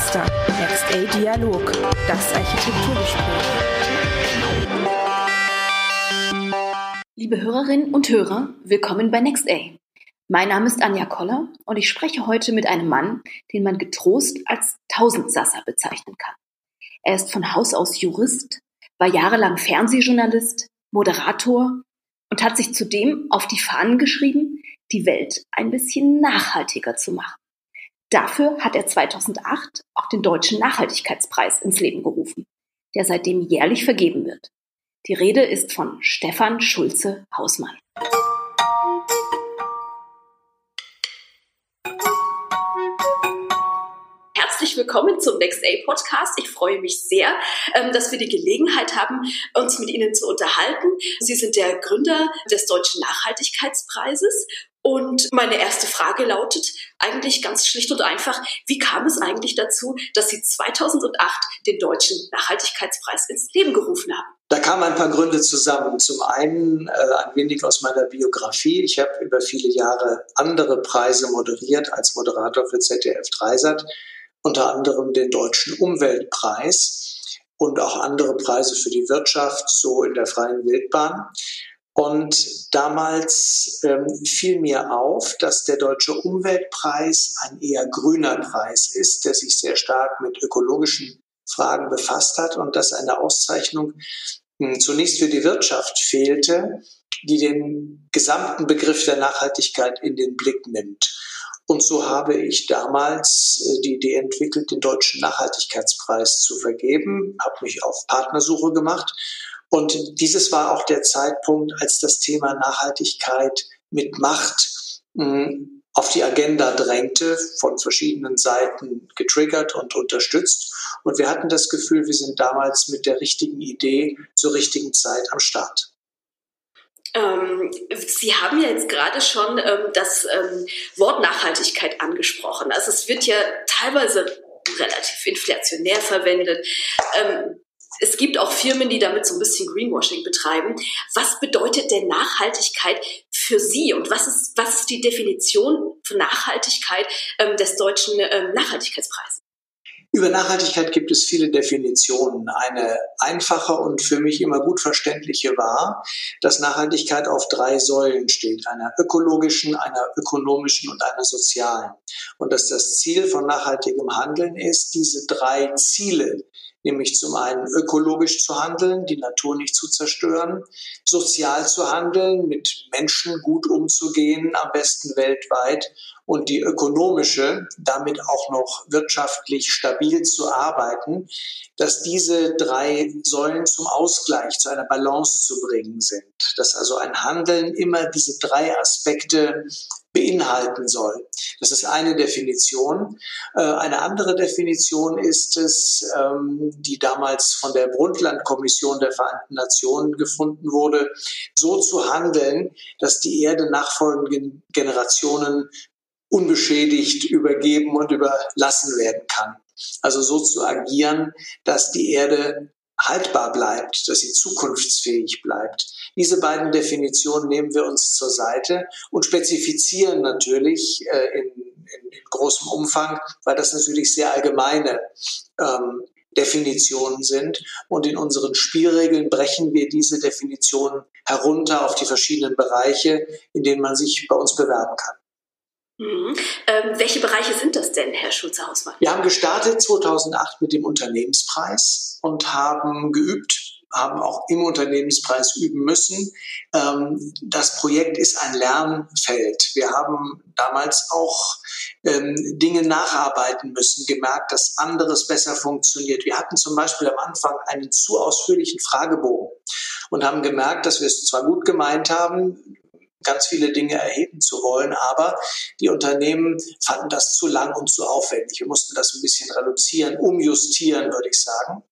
Nexter, Next A Dialog, das Architekturgespräch. Liebe Hörerinnen und Hörer, willkommen bei Next A. Mein Name ist Anja Koller und ich spreche heute mit einem Mann, den man getrost als Tausendsasser bezeichnen kann. Er ist von Haus aus Jurist, war jahrelang Fernsehjournalist, Moderator und hat sich zudem auf die Fahnen geschrieben, die Welt ein bisschen nachhaltiger zu machen. Dafür hat er 2008 auch den Deutschen Nachhaltigkeitspreis ins Leben gerufen, der seitdem jährlich vergeben wird. Die Rede ist von Stefan Schulze Hausmann. Herzlich willkommen zum Next A Podcast. Ich freue mich sehr, ähm, dass wir die Gelegenheit haben, uns mit Ihnen zu unterhalten. Sie sind der Gründer des Deutschen Nachhaltigkeitspreises und meine erste Frage lautet eigentlich ganz schlicht und einfach, wie kam es eigentlich dazu, dass Sie 2008 den Deutschen Nachhaltigkeitspreis ins Leben gerufen haben? Da kamen ein paar Gründe zusammen. Zum einen äh, ein wenig aus meiner Biografie. Ich habe über viele Jahre andere Preise moderiert als Moderator für ZDF Dreisat, unter anderem den Deutschen Umweltpreis und auch andere Preise für die Wirtschaft, so in der freien Wildbahn. Und damals ähm, fiel mir auf, dass der Deutsche Umweltpreis ein eher grüner Preis ist, der sich sehr stark mit ökologischen Fragen befasst hat und dass eine Auszeichnung hm, zunächst für die Wirtschaft fehlte, die den gesamten Begriff der Nachhaltigkeit in den Blick nimmt. Und so habe ich damals äh, die Idee entwickelt, den Deutschen Nachhaltigkeitspreis zu vergeben, habe mich auf Partnersuche gemacht und dieses war auch der Zeitpunkt, als das Thema Nachhaltigkeit mit Macht hm, auf die Agenda drängte, von verschiedenen Seiten getriggert und unterstützt. Und wir hatten das Gefühl, wir sind damals mit der richtigen Idee zur richtigen Zeit am Start. Ähm, Sie haben ja jetzt gerade schon ähm, das ähm, Wort Nachhaltigkeit angesprochen. Also es wird ja teilweise relativ inflationär verwendet. Ähm, es gibt auch Firmen, die damit so ein bisschen Greenwashing betreiben. Was bedeutet denn Nachhaltigkeit für Sie und was ist, was ist die Definition für Nachhaltigkeit ähm, des deutschen ähm, Nachhaltigkeitspreises? Über Nachhaltigkeit gibt es viele Definitionen. Eine einfache und für mich immer gut verständliche war, dass Nachhaltigkeit auf drei Säulen steht. Einer ökologischen, einer ökonomischen und einer sozialen. Und dass das Ziel von nachhaltigem Handeln ist, diese drei Ziele nämlich zum einen ökologisch zu handeln, die Natur nicht zu zerstören, sozial zu handeln, mit Menschen gut umzugehen, am besten weltweit und die ökonomische, damit auch noch wirtschaftlich stabil zu arbeiten, dass diese drei Säulen zum Ausgleich, zu einer Balance zu bringen sind. Dass also ein Handeln immer diese drei Aspekte beinhalten soll. Das ist eine Definition. Äh, eine andere Definition ist es, ähm, die damals von der Brundtland-Kommission der Vereinten Nationen gefunden wurde, so zu handeln, dass die Erde nachfolgenden Generationen unbeschädigt übergeben und überlassen werden kann. Also so zu agieren, dass die Erde haltbar bleibt, dass sie zukunftsfähig bleibt. Diese beiden Definitionen nehmen wir uns zur Seite und spezifizieren natürlich äh, in, in, in, großem Umfang, weil das natürlich sehr allgemeine ähm, Definitionen sind. Und in unseren Spielregeln brechen wir diese Definitionen herunter auf die verschiedenen Bereiche, in denen man sich bei uns bewerben kann. Mhm. Ähm, welche Bereiche sind das denn, Herr Schulze-Hausmann? Wir haben gestartet 2008 mit dem Unternehmenspreis und haben geübt, haben auch im Unternehmenspreis üben müssen. Ähm, das Projekt ist ein Lernfeld. Wir haben damals auch ähm, Dinge nacharbeiten müssen, gemerkt, dass anderes besser funktioniert. Wir hatten zum Beispiel am Anfang einen zu ausführlichen Fragebogen und haben gemerkt, dass wir es zwar gut gemeint haben, ganz viele Dinge erheben zu wollen, aber die Unternehmen fanden das zu lang und zu aufwendig. Wir mussten das ein bisschen reduzieren, umjustieren, würde ich sagen.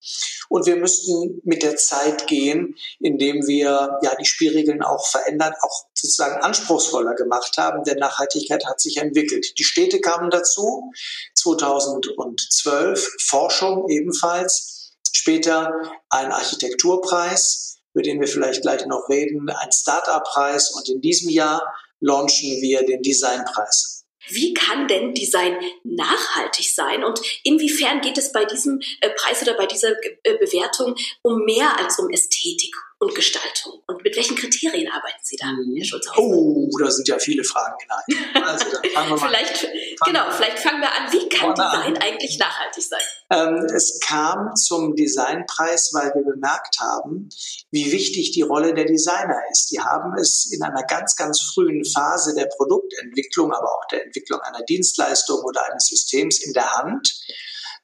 Und wir müssten mit der Zeit gehen, indem wir ja die Spielregeln auch verändert, auch sozusagen anspruchsvoller gemacht haben, denn Nachhaltigkeit hat sich entwickelt. Die Städte kamen dazu, 2012, Forschung ebenfalls, später ein Architekturpreis, über den wir vielleicht gleich noch reden, ein Startup-Preis und in diesem Jahr launchen wir den Designpreis. Wie kann denn Design nachhaltig sein und inwiefern geht es bei diesem äh, Preis oder bei dieser äh, Bewertung um mehr als um Ästhetik und Gestaltung? Und mit welchen Kriterien arbeiten Sie da, mhm. Herr schulze Oh, da sind ja viele Fragen hinein. Also, fangen wir mal vielleicht, fangen genau, vielleicht fangen wir an. Wie kann Design an. eigentlich nachhaltig sein? Ähm, es kam zum Designpreis, weil wir bemerkt haben, wie wichtig die Rolle der Designer ist. Die haben es in einer ganz, ganz frühen Phase der Produktentwicklung, aber auch der Entwicklung einer Dienstleistung oder eines Systems in der Hand,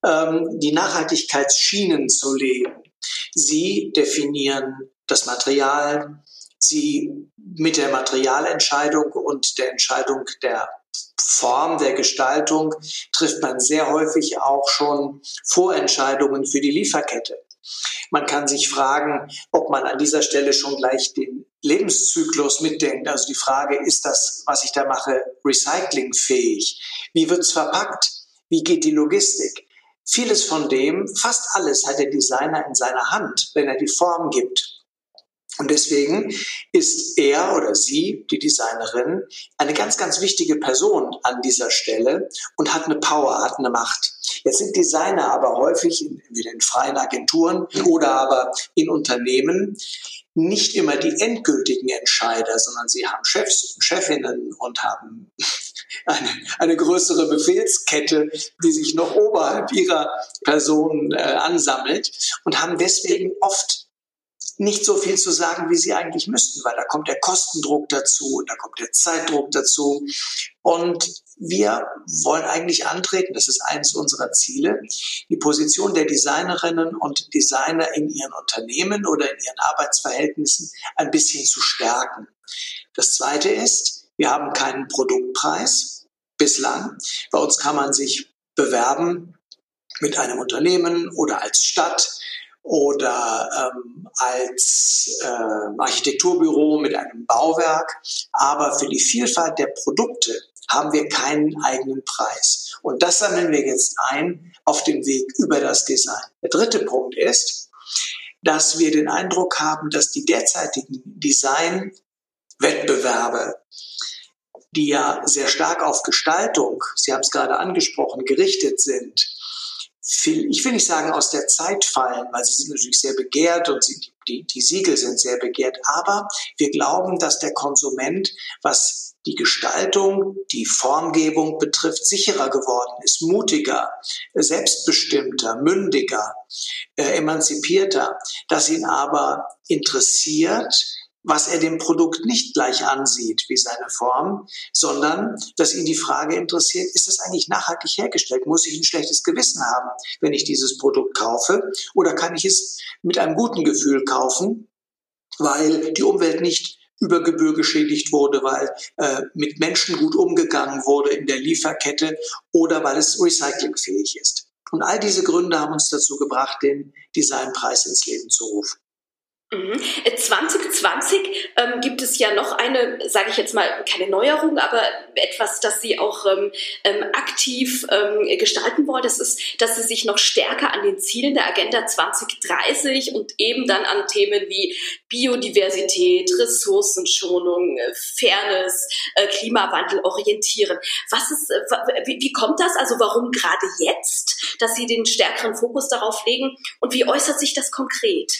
ähm, die Nachhaltigkeitsschienen zu legen. Sie definieren das Material, sie mit der Materialentscheidung und der Entscheidung der Form der Gestaltung trifft man sehr häufig auch schon Vorentscheidungen für die Lieferkette. Man kann sich fragen, ob man an dieser Stelle schon gleich den Lebenszyklus mitdenkt. Also die Frage, ist das, was ich da mache, recyclingfähig? Wie wird es verpackt? Wie geht die Logistik? Vieles von dem, fast alles hat der Designer in seiner Hand, wenn er die Form gibt. Und deswegen ist er oder sie, die Designerin, eine ganz, ganz wichtige Person an dieser Stelle und hat eine Power, hat eine Macht. Jetzt sind Designer aber häufig entweder in freien Agenturen oder aber in Unternehmen nicht immer die endgültigen Entscheider, sondern sie haben Chefs und Chefinnen und haben eine, eine größere Befehlskette, die sich noch oberhalb ihrer Person äh, ansammelt und haben deswegen oft nicht so viel zu sagen, wie sie eigentlich müssten, weil da kommt der Kostendruck dazu da kommt der Zeitdruck dazu. Und wir wollen eigentlich antreten, das ist eines unserer Ziele, die Position der Designerinnen und Designer in ihren Unternehmen oder in ihren Arbeitsverhältnissen ein bisschen zu stärken. Das Zweite ist, wir haben keinen Produktpreis bislang. Bei uns kann man sich bewerben mit einem Unternehmen oder als Stadt oder ähm, als äh, Architekturbüro mit einem Bauwerk. Aber für die Vielfalt der Produkte haben wir keinen eigenen Preis. Und das sammeln wir jetzt ein auf dem Weg über das Design. Der dritte Punkt ist, dass wir den Eindruck haben, dass die derzeitigen Designwettbewerbe, die ja sehr stark auf Gestaltung, Sie haben es gerade angesprochen, gerichtet sind, ich will nicht sagen aus der Zeit fallen, weil sie sind natürlich sehr begehrt und sie, die, die Siegel sind sehr begehrt, aber wir glauben, dass der Konsument, was die Gestaltung, die Formgebung betrifft, sicherer geworden ist, mutiger, selbstbestimmter, mündiger, äh, emanzipierter, dass ihn aber interessiert, was er dem Produkt nicht gleich ansieht wie seine Form, sondern dass ihn die Frage interessiert, ist es eigentlich nachhaltig hergestellt? Muss ich ein schlechtes Gewissen haben, wenn ich dieses Produkt kaufe? Oder kann ich es mit einem guten Gefühl kaufen, weil die Umwelt nicht über Gebühr geschädigt wurde, weil äh, mit Menschen gut umgegangen wurde in der Lieferkette oder weil es recyclingfähig ist. Und all diese Gründe haben uns dazu gebracht, den Designpreis ins Leben zu rufen. 2020 mhm. ähm, gibt es ja noch eine, sage ich jetzt mal, keine Neuerung, aber etwas, das Sie auch ähm, ähm, aktiv ähm, gestalten wollen. Das ist, dass Sie sich noch stärker an den Zielen der Agenda 2030 und eben dann an Themen wie Biodiversität, Ressourcenschonung, äh, Fairness, äh, Klimawandel orientieren. Was ist, äh, wie, wie kommt das? Also warum gerade jetzt, dass Sie den stärkeren Fokus darauf legen und wie äußert sich das konkret?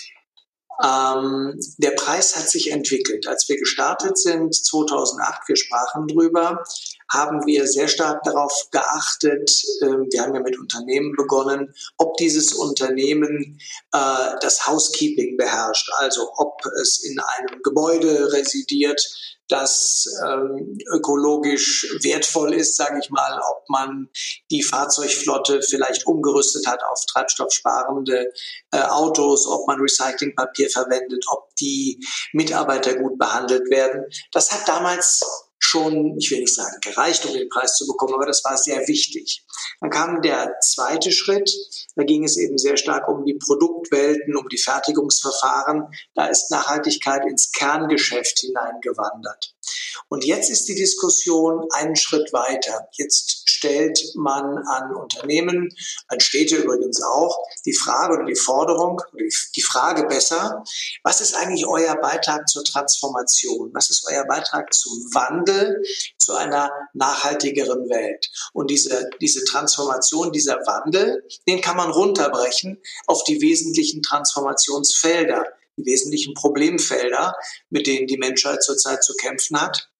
Ähm, der Preis hat sich entwickelt. Als wir gestartet sind, 2008, wir sprachen drüber, haben wir sehr stark darauf geachtet, äh, wir haben ja mit Unternehmen begonnen, ob dieses Unternehmen äh, das Housekeeping beherrscht, also ob es in einem Gebäude residiert, das ähm, ökologisch wertvoll ist, sage ich mal, ob man die Fahrzeugflotte vielleicht umgerüstet hat auf treibstoffsparende äh, Autos, ob man Recyclingpapier verwendet, ob die Mitarbeiter gut behandelt werden. Das hat damals schon, ich will nicht sagen gereicht, um den Preis zu bekommen, aber das war sehr wichtig. Dann kam der zweite Schritt, da ging es eben sehr stark um die Produktwelten, um die Fertigungsverfahren. Da ist Nachhaltigkeit ins Kerngeschäft hineingewandert. Und jetzt ist die Diskussion einen Schritt weiter. Jetzt stellt man an Unternehmen, an Städte übrigens auch, die Frage oder die Forderung, die Frage besser, was ist eigentlich euer Beitrag zur Transformation? Was ist euer Beitrag zum Wandel zu einer nachhaltigeren Welt? Und diese, diese Transformation, dieser Wandel, den kann man runterbrechen auf die wesentlichen Transformationsfelder die wesentlichen Problemfelder, mit denen die Menschheit zurzeit zu kämpfen hat.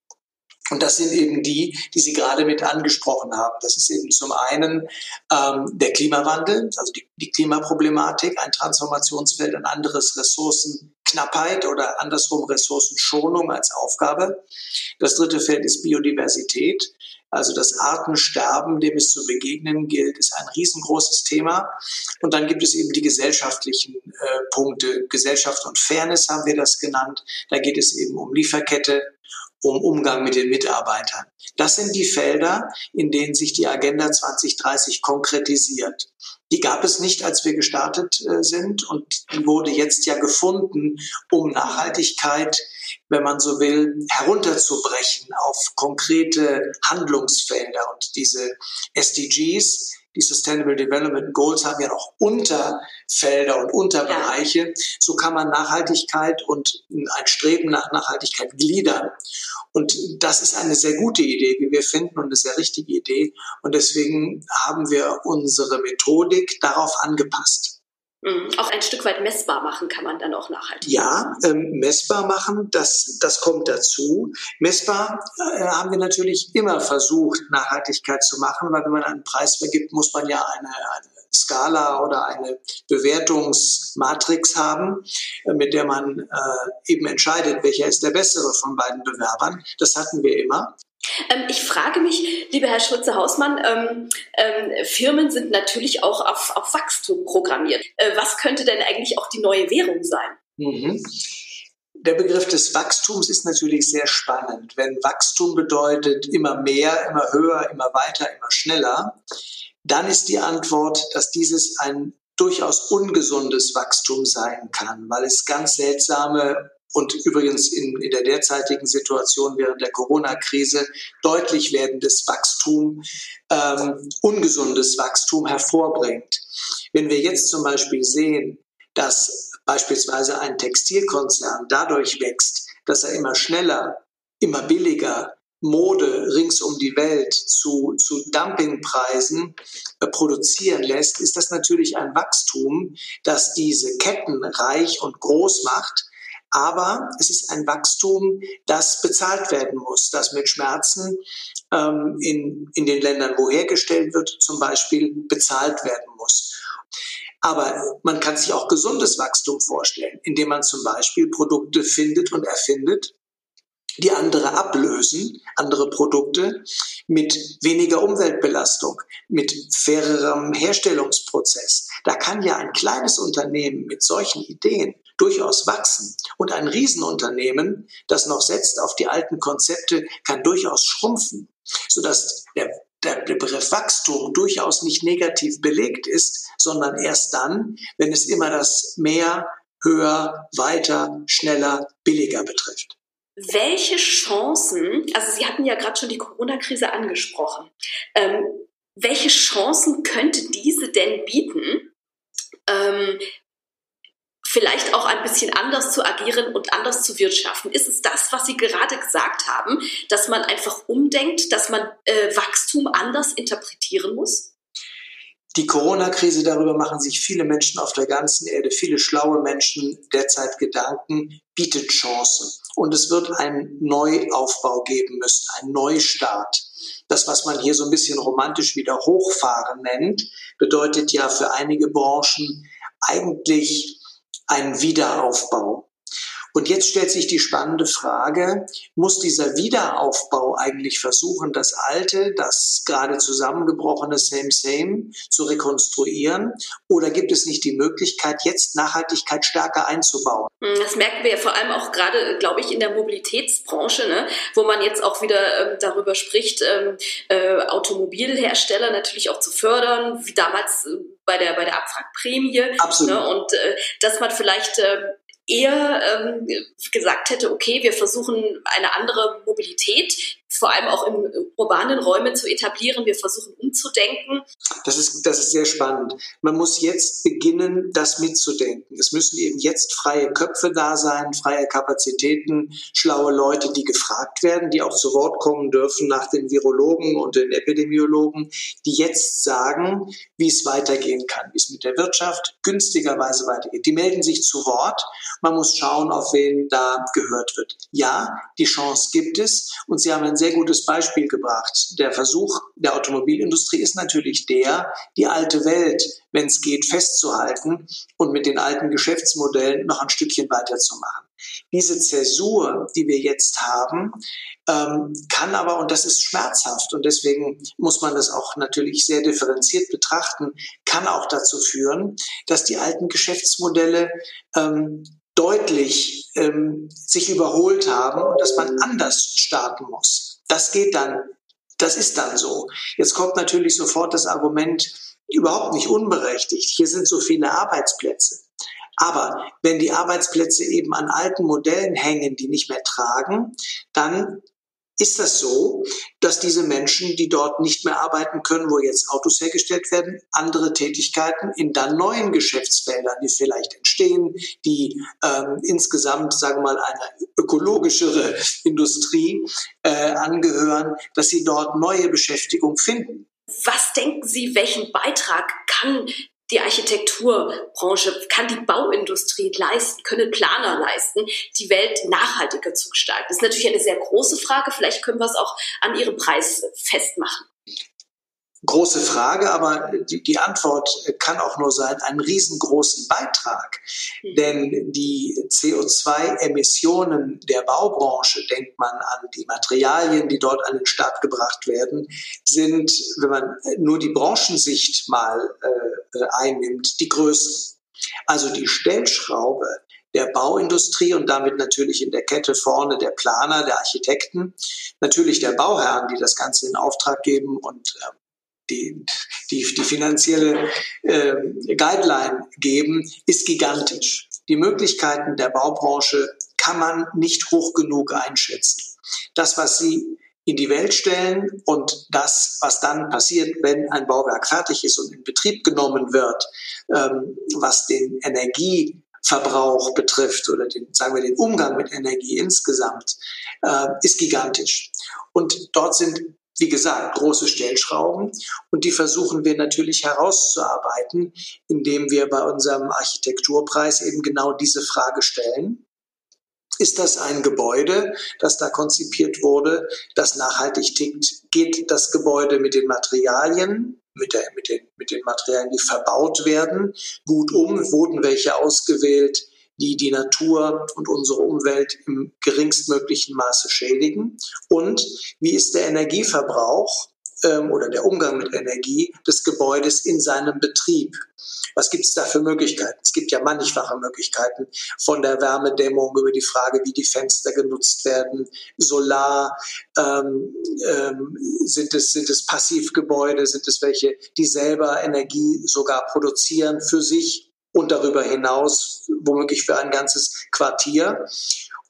Und das sind eben die, die Sie gerade mit angesprochen haben. Das ist eben zum einen ähm, der Klimawandel, also die, die Klimaproblematik, ein Transformationsfeld, ein anderes Ressourcenknappheit oder andersrum Ressourcenschonung als Aufgabe. Das dritte Feld ist Biodiversität. Also das Artensterben, dem es zu begegnen gilt, ist ein riesengroßes Thema. Und dann gibt es eben die gesellschaftlichen äh, Punkte. Gesellschaft und Fairness haben wir das genannt. Da geht es eben um Lieferkette, um Umgang mit den Mitarbeitern. Das sind die Felder, in denen sich die Agenda 2030 konkretisiert. Die gab es nicht, als wir gestartet äh, sind und die wurde jetzt ja gefunden, um Nachhaltigkeit wenn man so will, herunterzubrechen auf konkrete Handlungsfelder. Und diese SDGs, die Sustainable Development Goals haben ja noch Unterfelder und Unterbereiche. So kann man Nachhaltigkeit und ein Streben nach Nachhaltigkeit gliedern. Und das ist eine sehr gute Idee, wie wir finden, und eine sehr richtige Idee. Und deswegen haben wir unsere Methodik darauf angepasst. Mhm. Auch ein Stück weit messbar machen kann man dann auch nachhaltig. Ja, ähm, messbar machen, das, das kommt dazu. Messbar äh, haben wir natürlich immer versucht, Nachhaltigkeit zu machen, weil wenn man einen Preis vergibt, muss man ja eine, eine Skala oder eine Bewertungsmatrix haben, äh, mit der man äh, eben entscheidet, welcher ist der bessere von beiden Bewerbern. Das hatten wir immer. Ähm, ich frage mich, lieber Herr Schulze-Hausmann, ähm, ähm, Firmen sind natürlich auch auf, auf Wachstum programmiert. Äh, was könnte denn eigentlich auch die neue Währung sein? Mhm. Der Begriff des Wachstums ist natürlich sehr spannend. Wenn Wachstum bedeutet immer mehr, immer höher, immer weiter, immer schneller, dann ist die Antwort, dass dieses ein durchaus ungesundes Wachstum sein kann, weil es ganz seltsame und übrigens in, in der derzeitigen Situation während der Corona-Krise deutlich werdendes Wachstum, ähm, ungesundes Wachstum hervorbringt. Wenn wir jetzt zum Beispiel sehen, dass beispielsweise ein Textilkonzern dadurch wächst, dass er immer schneller, immer billiger Mode rings um die Welt zu, zu Dumpingpreisen äh, produzieren lässt, ist das natürlich ein Wachstum, das diese Ketten reich und groß macht, aber es ist ein Wachstum, das bezahlt werden muss, das mit Schmerzen ähm, in, in den Ländern, wo hergestellt wird, zum Beispiel bezahlt werden muss. Aber man kann sich auch gesundes Wachstum vorstellen, indem man zum Beispiel Produkte findet und erfindet, die andere ablösen, andere Produkte mit weniger Umweltbelastung, mit fairerem Herstellungsprozess. Da kann ja ein kleines Unternehmen mit solchen Ideen durchaus wachsen. Und ein Riesenunternehmen, das noch setzt auf die alten Konzepte, kann durchaus schrumpfen, sodass der, der Begriff Wachstum durchaus nicht negativ belegt ist, sondern erst dann, wenn es immer das mehr, höher, weiter, schneller, billiger betrifft. Welche Chancen, also Sie hatten ja gerade schon die Corona-Krise angesprochen, ähm, welche Chancen könnte diese denn bieten, ähm, vielleicht auch ein bisschen anders zu agieren und anders zu wirtschaften? Ist es das, was Sie gerade gesagt haben, dass man einfach umdenkt, dass man äh, Wachstum anders interpretieren muss? Die Corona-Krise, darüber machen sich viele Menschen auf der ganzen Erde, viele schlaue Menschen derzeit Gedanken, bietet Chancen. Und es wird einen Neuaufbau geben müssen, einen Neustart. Das, was man hier so ein bisschen romantisch wieder hochfahren nennt, bedeutet ja für einige Branchen eigentlich ein Wiederaufbau. Und jetzt stellt sich die spannende Frage, muss dieser Wiederaufbau eigentlich versuchen, das alte, das gerade zusammengebrochene Same Same zu rekonstruieren? Oder gibt es nicht die Möglichkeit, jetzt Nachhaltigkeit stärker einzubauen? Hm, das merken wir ja vor allem auch gerade, glaube ich, in der Mobilitätsbranche, ne? wo man jetzt auch wieder ähm, darüber spricht, ähm, äh, Automobilhersteller natürlich auch zu fördern, wie damals äh, bei der, bei der Abwrackprämie. Absolut. Ne? Und äh, dass man vielleicht äh, eher ähm, gesagt hätte, okay, wir versuchen eine andere Mobilität, vor allem auch in urbanen Räumen zu etablieren. Wir versuchen umzudenken. Das ist, das ist sehr spannend. Man muss jetzt beginnen, das mitzudenken. Es müssen eben jetzt freie Köpfe da sein, freie Kapazitäten, schlaue Leute, die gefragt werden, die auch zu Wort kommen dürfen nach den Virologen und den Epidemiologen, die jetzt sagen, wie es weitergehen kann, wie es mit der Wirtschaft günstigerweise weitergeht. Die melden sich zu Wort. Man muss schauen, auf wen da gehört wird. Ja, die Chance gibt es und Sie haben ein sehr gutes Beispiel gebracht. Der Versuch der Automobilindustrie ist natürlich der, die alte Welt, wenn es geht, festzuhalten und mit den alten Geschäftsmodellen noch ein Stückchen weiterzumachen. Diese Zäsur, die wir jetzt haben, ähm, kann aber, und das ist schmerzhaft, und deswegen muss man das auch natürlich sehr differenziert betrachten, kann auch dazu führen, dass die alten Geschäftsmodelle ähm, deutlich ähm, sich überholt haben und dass man anders starten muss. Das geht dann, das ist dann so. Jetzt kommt natürlich sofort das Argument, überhaupt nicht unberechtigt, hier sind so viele Arbeitsplätze. Aber wenn die Arbeitsplätze eben an alten Modellen hängen, die nicht mehr tragen, dann ist das so, dass diese Menschen, die dort nicht mehr arbeiten können, wo jetzt Autos hergestellt werden, andere Tätigkeiten in dann neuen Geschäftsfeldern, die vielleicht entstehen, die ähm, insgesamt, sagen wir mal, eine ökologischere Industrie äh, angehören, dass sie dort neue Beschäftigung finden. Was denken Sie, welchen Beitrag kann die Architekturbranche, kann die Bauindustrie leisten, können Planer leisten, die Welt nachhaltiger zu gestalten? Das ist natürlich eine sehr große Frage. Vielleicht können wir es auch an Ihrem Preis festmachen große Frage, aber die, die Antwort kann auch nur sein, einen riesengroßen Beitrag. Mhm. Denn die CO2-Emissionen der Baubranche, denkt man an die Materialien, die dort an den Start gebracht werden, sind, wenn man nur die Branchensicht mal äh, einnimmt, die größten. Also die Stellschraube der Bauindustrie und damit natürlich in der Kette vorne der Planer, der Architekten, natürlich der Bauherren, die das Ganze in Auftrag geben und äh, die, die, die finanzielle äh, Guideline geben, ist gigantisch. Die Möglichkeiten der Baubranche kann man nicht hoch genug einschätzen. Das, was sie in die Welt stellen und das, was dann passiert, wenn ein Bauwerk fertig ist und in Betrieb genommen wird, ähm, was den Energieverbrauch betrifft oder den, sagen wir, den Umgang mit Energie insgesamt, äh, ist gigantisch. Und dort sind wie gesagt, große Stellschrauben und die versuchen wir natürlich herauszuarbeiten, indem wir bei unserem Architekturpreis eben genau diese Frage stellen. Ist das ein Gebäude, das da konzipiert wurde, das nachhaltig tickt? Geht das Gebäude mit den Materialien, mit, der, mit, den, mit den Materialien, die verbaut werden, gut um? Wurden welche ausgewählt, die die Natur und unsere Umwelt im geringstmöglichen Maße schädigen? Und wie ist der Energieverbrauch ähm, oder der Umgang mit Energie des Gebäudes in seinem Betrieb? Was gibt es da für Möglichkeiten? Es gibt ja mannigfache Möglichkeiten von der Wärmedämmung über die Frage, wie die Fenster genutzt werden, Solar, ähm, ähm, sind, es, sind es Passivgebäude, sind es welche, die selber Energie sogar produzieren für sich und darüber hinaus womöglich für ein ganzes Quartier.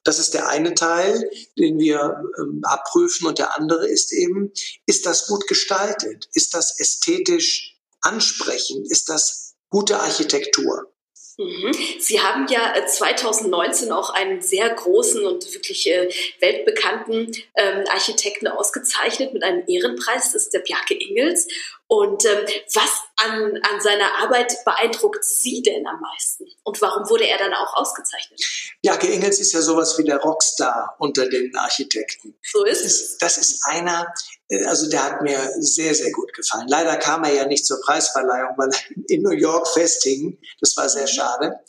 Das ist der eine Teil, den wir ähm, abprüfen. Und der andere ist eben, ist das gut gestaltet? Ist das ästhetisch ansprechend? Ist das gute Architektur? Mhm. Sie haben ja 2019 äh, auch einen sehr großen und wirklich äh, weltbekannten ähm, Architekten ausgezeichnet mit einem Ehrenpreis, das ist der Bjarke Ingels. Und ähm, was an, an seiner Arbeit beeindruckt Sie denn am meisten? Und warum wurde er dann auch ausgezeichnet? Bjarke Ingels ist ja sowas wie der Rockstar unter den Architekten. So ist es. Das ist einer, äh, also der hat mir sehr, sehr gut gefallen. Leider kam er ja nicht zur Preisverleihung, weil er in New York festhing. Das war sehr mhm. schade.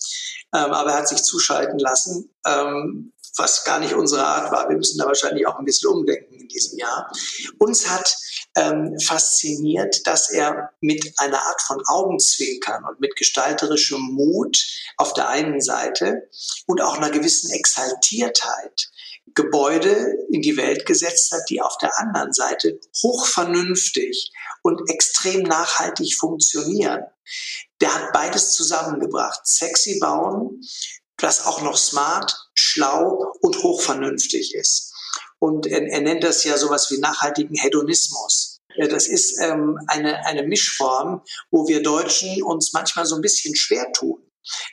Ähm, aber er hat sich zuschalten lassen, ähm, was gar nicht unsere Art war. Wir müssen da wahrscheinlich auch ein bisschen umdenken in diesem Jahr. Uns hat ähm, fasziniert, dass er mit einer Art von Augenzwinkern und mit gestalterischem Mut auf der einen Seite und auch einer gewissen Exaltiertheit Gebäude in die Welt gesetzt hat, die auf der anderen Seite hochvernünftig und extrem nachhaltig funktionieren. Der hat beides zusammengebracht. Sexy bauen, das auch noch smart, schlau und hochvernünftig ist. Und er, er nennt das ja sowas wie nachhaltigen Hedonismus. Das ist ähm, eine, eine Mischform, wo wir Deutschen uns manchmal so ein bisschen schwer tun.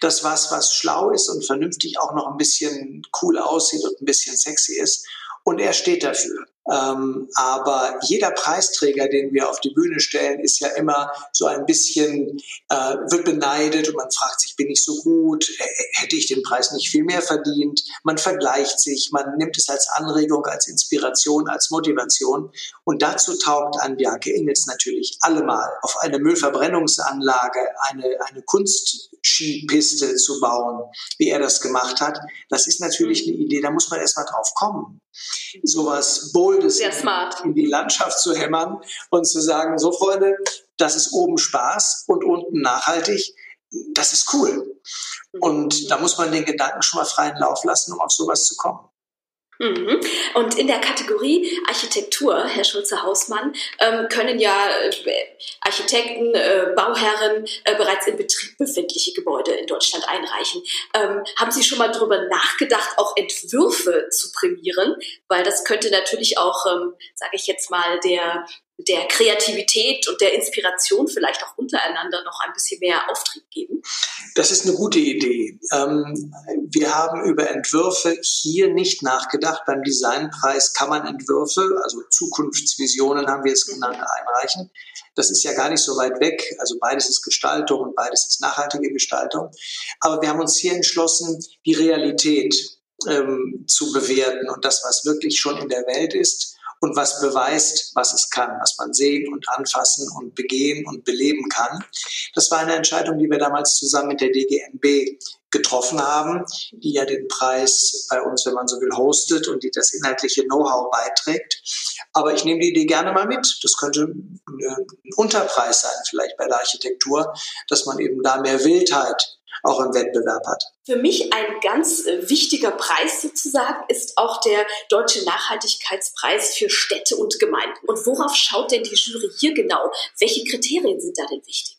Das was, was schlau ist und vernünftig auch noch ein bisschen cool aussieht und ein bisschen sexy ist. Und er steht dafür. Ähm, aber jeder Preisträger, den wir auf die Bühne stellen, ist ja immer so ein bisschen, äh, wird beneidet und man fragt sich, bin ich so gut? Hätte ich den Preis nicht viel mehr verdient? Man vergleicht sich, man nimmt es als Anregung, als Inspiration, als Motivation. Und dazu taugt an Bjarke Ingels natürlich allemal auf eine Müllverbrennungsanlage, eine, eine Kunstskipiste zu bauen, wie er das gemacht hat. Das ist natürlich eine Idee, da muss man erstmal drauf kommen. Sowas Boldes in die Landschaft zu hämmern und zu sagen, so Freunde, das ist oben Spaß und unten nachhaltig, das ist cool. Und da muss man den Gedanken schon mal freien Lauf lassen, um auf sowas zu kommen. Mhm. Und in der Kategorie Architektur, Herr Schulze-Hausmann, ähm, können ja äh, Architekten, äh, Bauherren äh, bereits in Betrieb befindliche Gebäude in Deutschland einreichen. Ähm, haben Sie schon mal darüber nachgedacht, auch Entwürfe zu prämieren? Weil das könnte natürlich auch, ähm, sage ich jetzt mal, der der Kreativität und der Inspiration vielleicht auch untereinander noch ein bisschen mehr Auftrieb geben? Das ist eine gute Idee. Ähm, wir haben über Entwürfe hier nicht nachgedacht. Beim Designpreis kann man Entwürfe, also Zukunftsvisionen haben wir es genannt, einreichen. Das ist ja gar nicht so weit weg. Also beides ist Gestaltung und beides ist nachhaltige Gestaltung. Aber wir haben uns hier entschlossen, die Realität ähm, zu bewerten und das, was wirklich schon in der Welt ist und was beweist, was es kann, was man sehen und anfassen und begehen und beleben kann. Das war eine Entscheidung, die wir damals zusammen mit der DGNB getroffen haben, die ja den Preis bei uns, wenn man so will, hostet und die das inhaltliche Know-how beiträgt. Aber ich nehme die Idee gerne mal mit. Das könnte ein Unterpreis sein, vielleicht bei der Architektur, dass man eben da mehr Wildheit auch im Wettbewerb hat. Für mich ein ganz äh, wichtiger Preis sozusagen ist auch der Deutsche Nachhaltigkeitspreis für Städte und Gemeinden. Und worauf schaut denn die Jury hier genau? Welche Kriterien sind da denn wichtig?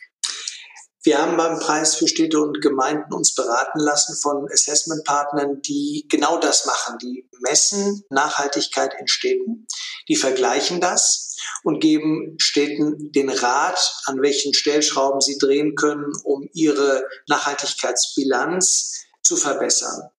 Wir haben beim Preis für Städte und Gemeinden uns beraten lassen von Assessmentpartnern, die genau das machen. Die messen Nachhaltigkeit in Städten, die vergleichen das und geben Städten den Rat, an welchen Stellschrauben sie drehen können, um ihre Nachhaltigkeitsbilanz zu verbessern.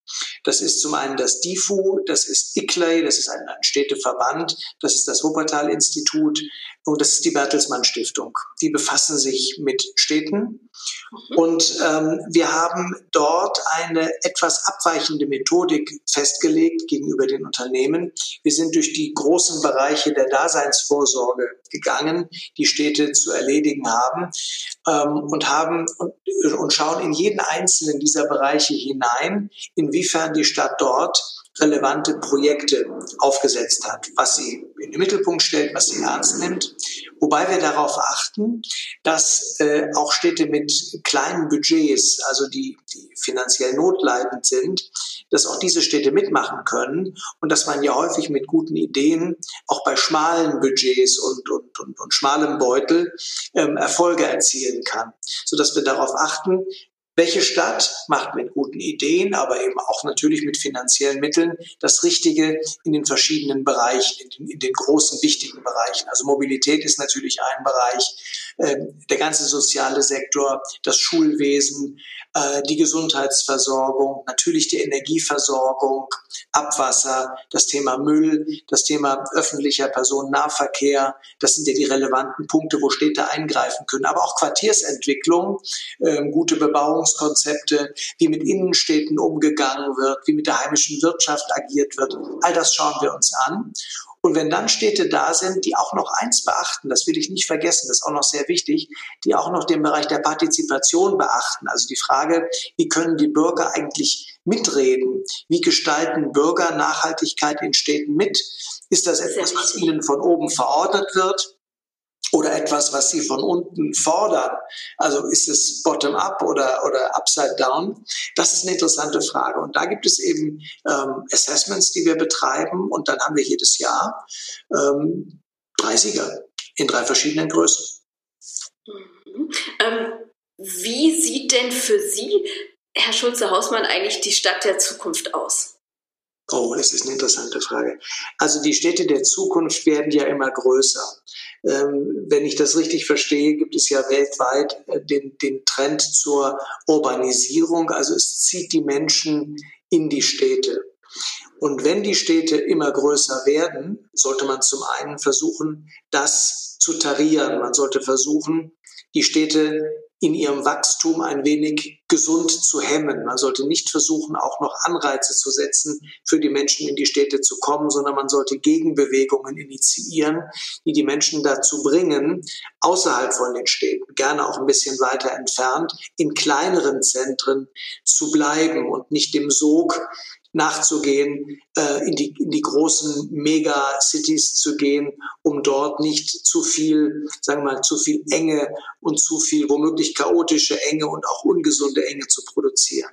Das ist zum einen das DIFU, das ist ICLEI, das ist ein, Städteverband, das ist das Wuppertal-Institut und das ist die Bertelsmann Stiftung. Die befassen sich mit Städten mhm. und ähm, wir haben dort eine etwas abweichende Methodik festgelegt gegenüber den Unternehmen. Wir sind durch die großen Bereiche der Daseinsvorsorge gegangen, die Städte zu erledigen haben ähm, und haben und, und schauen in jeden einzelnen dieser Bereiche hinein, inwiefern die Stadt dort relevante Projekte aufgesetzt hat, was sie in den Mittelpunkt stellt, was sie ernst nimmt. Wobei wir darauf achten, dass äh, auch Städte mit kleinen Budgets, also die, die finanziell notleidend sind, dass auch diese Städte mitmachen können und dass man ja häufig mit guten Ideen auch bei schmalen Budgets und, und, und, und schmalem Beutel ähm, Erfolge erzielen kann, sodass wir darauf achten, welche Stadt macht mit guten Ideen, aber eben auch natürlich mit finanziellen Mitteln das Richtige in den verschiedenen Bereichen, in den, in den großen, wichtigen Bereichen? Also Mobilität ist natürlich ein Bereich, äh, der ganze soziale Sektor, das Schulwesen, äh, die Gesundheitsversorgung, natürlich die Energieversorgung, Abwasser, das Thema Müll, das Thema öffentlicher Personennahverkehr. Das sind ja die relevanten Punkte, wo Städte eingreifen können. Aber auch Quartiersentwicklung, äh, gute Bebauungskonzepte, wie mit Innenstädten umgegangen wird, wie mit der heimischen Wirtschaft agiert wird. All das schauen wir uns an. Und wenn dann Städte da sind, die auch noch eins beachten, das will ich nicht vergessen, das ist auch noch sehr wichtig, die auch noch den Bereich der Partizipation beachten. Also die Frage, wie können die Bürger eigentlich mitreden? Wie gestalten Bürger Nachhaltigkeit in Städten mit? Ist das etwas, was ihnen von oben verordnet wird? Oder etwas, was sie von unten fordern? Also ist es bottom-up oder, oder upside-down? Das ist eine interessante Frage. Und da gibt es eben ähm, Assessments, die wir betreiben. Und dann haben wir jedes Jahr ähm, drei Sieger in drei verschiedenen Größen. Mhm. Ähm, wie sieht denn für Sie Herr Schulze-Hausmann, eigentlich die Stadt der Zukunft aus? Oh, das ist eine interessante Frage. Also die Städte der Zukunft werden ja immer größer. Ähm, wenn ich das richtig verstehe, gibt es ja weltweit äh, den, den Trend zur Urbanisierung. Also es zieht die Menschen in die Städte. Und wenn die Städte immer größer werden, sollte man zum einen versuchen, das zu tarieren. Man sollte versuchen, die Städte in ihrem Wachstum ein wenig gesund zu hemmen. Man sollte nicht versuchen, auch noch Anreize zu setzen, für die Menschen in die Städte zu kommen, sondern man sollte Gegenbewegungen initiieren, die die Menschen dazu bringen, außerhalb von den Städten, gerne auch ein bisschen weiter entfernt, in kleineren Zentren zu bleiben und nicht dem Sog nachzugehen, äh, in, die, in die großen Megacities zu gehen, um dort nicht zu viel, sagen wir mal, zu viel Enge und zu viel womöglich chaotische Enge und auch ungesunde Enge zu produzieren.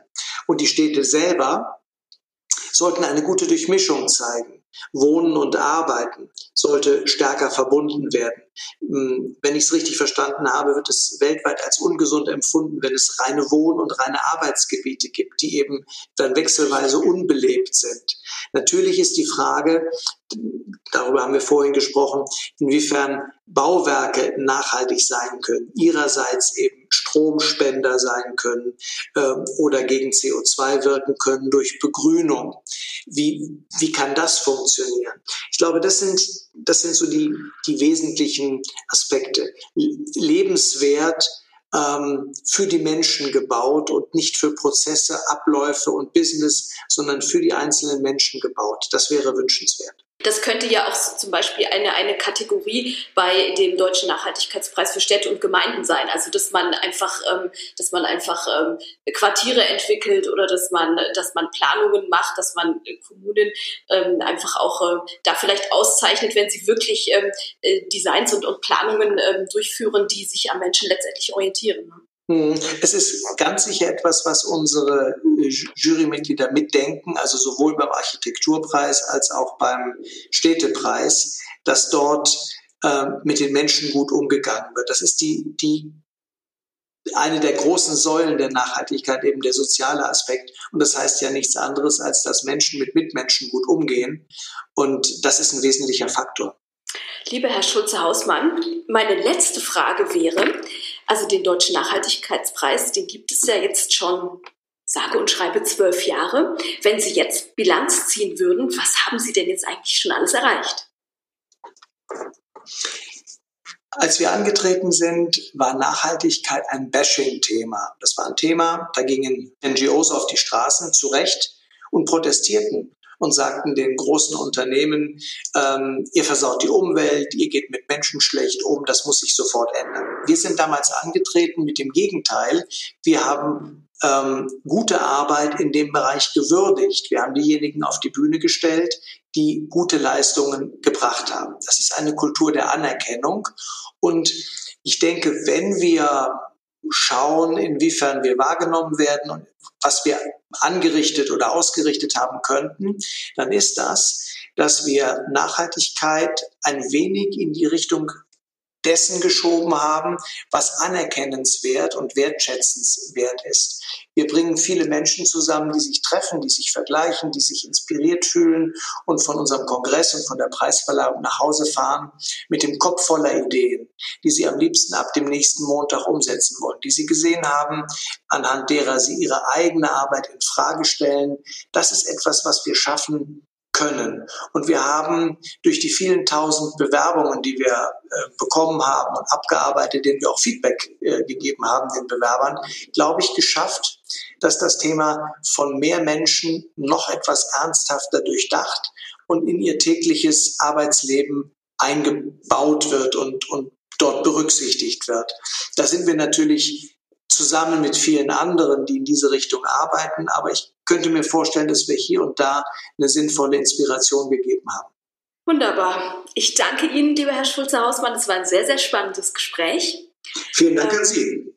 Und die Städte selber sollten eine gute Durchmischung zeigen. Wohnen und Arbeiten sollte stärker verbunden werden. Hm, wenn ich es richtig verstanden habe, wird es weltweit als ungesund empfunden, wenn es reine Wohn- und reine Arbeitsgebiete gibt, die eben dann wechselweise unbelebt sind. Natürlich ist die Frage, darüber haben wir vorhin gesprochen, inwiefern Bauwerke nachhaltig sein können. Ihrerseits eben Stromspender sein können äh, oder gegen CO2 wirken können durch Begrünung. Wie, wie kann das funktionieren? Ich glaube, das sind, das sind so die, die wesentlichen Aspekte. Lebenswert ähm, für die Menschen gebaut und nicht für Prozesse, Abläufe und Business, sondern für die einzelnen Menschen gebaut. Das wäre wünschenswert. Das könnte ja auch zum Beispiel eine, eine Kategorie bei dem Deutschen Nachhaltigkeitspreis für Städte und Gemeinden sein. Also dass man einfach, ähm, dass man einfach ähm, Quartiere entwickelt oder dass man, dass man Planungen macht, dass man Kommunen ähm, einfach auch äh, da vielleicht auszeichnet, wenn sie wirklich ähm, äh, Designs und, und Planungen ähm, durchführen, die sich am Menschen letztendlich orientieren. Hm, es ist ganz sicher etwas, was unsere äh, Jurymitglieder mitdenken, also sowohl beim Architekturpreis als auch beim Städtepreis, dass dort äh, mit den Menschen gut umgegangen wird. Das ist die, die eine der großen Säulen der Nachhaltigkeit, eben der soziale Aspekt. Und das heißt ja nichts anderes, als dass Menschen mit Mitmenschen gut umgehen. Und das ist ein wesentlicher Faktor. Lieber Herr Schulze-Hausmann, meine letzte Frage wäre, also den Deutschen Nachhaltigkeitspreis, den gibt es ja jetzt schon sage und schreibe zwölf Jahre. Wenn Sie jetzt Bilanz ziehen würden, was haben Sie denn jetzt eigentlich schon alles erreicht? Als wir angetreten sind, war Nachhaltigkeit ein Bashing-Thema. Das war ein Thema, da gingen NGOs auf die Straßen zu Recht und protestierten und sagten den großen Unternehmen, ähm, ihr versaut die Umwelt, ihr geht mit Menschen schlecht um, das muss sich sofort ändern. Wir sind damals angetreten mit dem Gegenteil. Wir haben ähm, gute Arbeit in dem Bereich gewürdigt. Wir haben diejenigen auf die Bühne gestellt, die gute Leistungen gebracht haben. Das ist eine Kultur der Anerkennung. Und ich denke, wenn wir schauen, inwiefern wir wahrgenommen werden und was wir angerichtet oder ausgerichtet haben könnten, dann ist das, dass wir Nachhaltigkeit ein wenig in die Richtung dessen geschoben haben, was anerkennenswert und wertschätzenswert ist. Wir bringen viele Menschen zusammen, die sich treffen, die sich vergleichen, die sich inspiriert fühlen und von unserem Kongress und von der Preisverleihung nach Hause fahren mit dem Kopf voller Ideen, die sie am liebsten ab dem nächsten Montag umsetzen wollen, die sie gesehen haben, anhand derer sie ihre eigene Arbeit in Frage stellen. Das ist etwas, was wir schaffen können. Und wir haben durch die vielen tausend Bewerbungen, die wir äh, bekommen haben und abgearbeitet, denen wir auch Feedback äh, gegeben haben, den Bewerbern, glaube ich, geschafft, dass das Thema von mehr Menschen noch etwas ernsthafter durchdacht und in ihr tägliches Arbeitsleben eingebaut wird und, und dort berücksichtigt wird. Da sind wir natürlich zusammen mit vielen anderen, die in diese Richtung arbeiten. Aber ich könnte mir vorstellen, dass wir hier und da eine sinnvolle Inspiration gegeben haben. Wunderbar. Ich danke Ihnen, lieber Herr Schulze-Hausmann. Es war ein sehr, sehr spannendes Gespräch. Vielen Dank ähm, an Sie.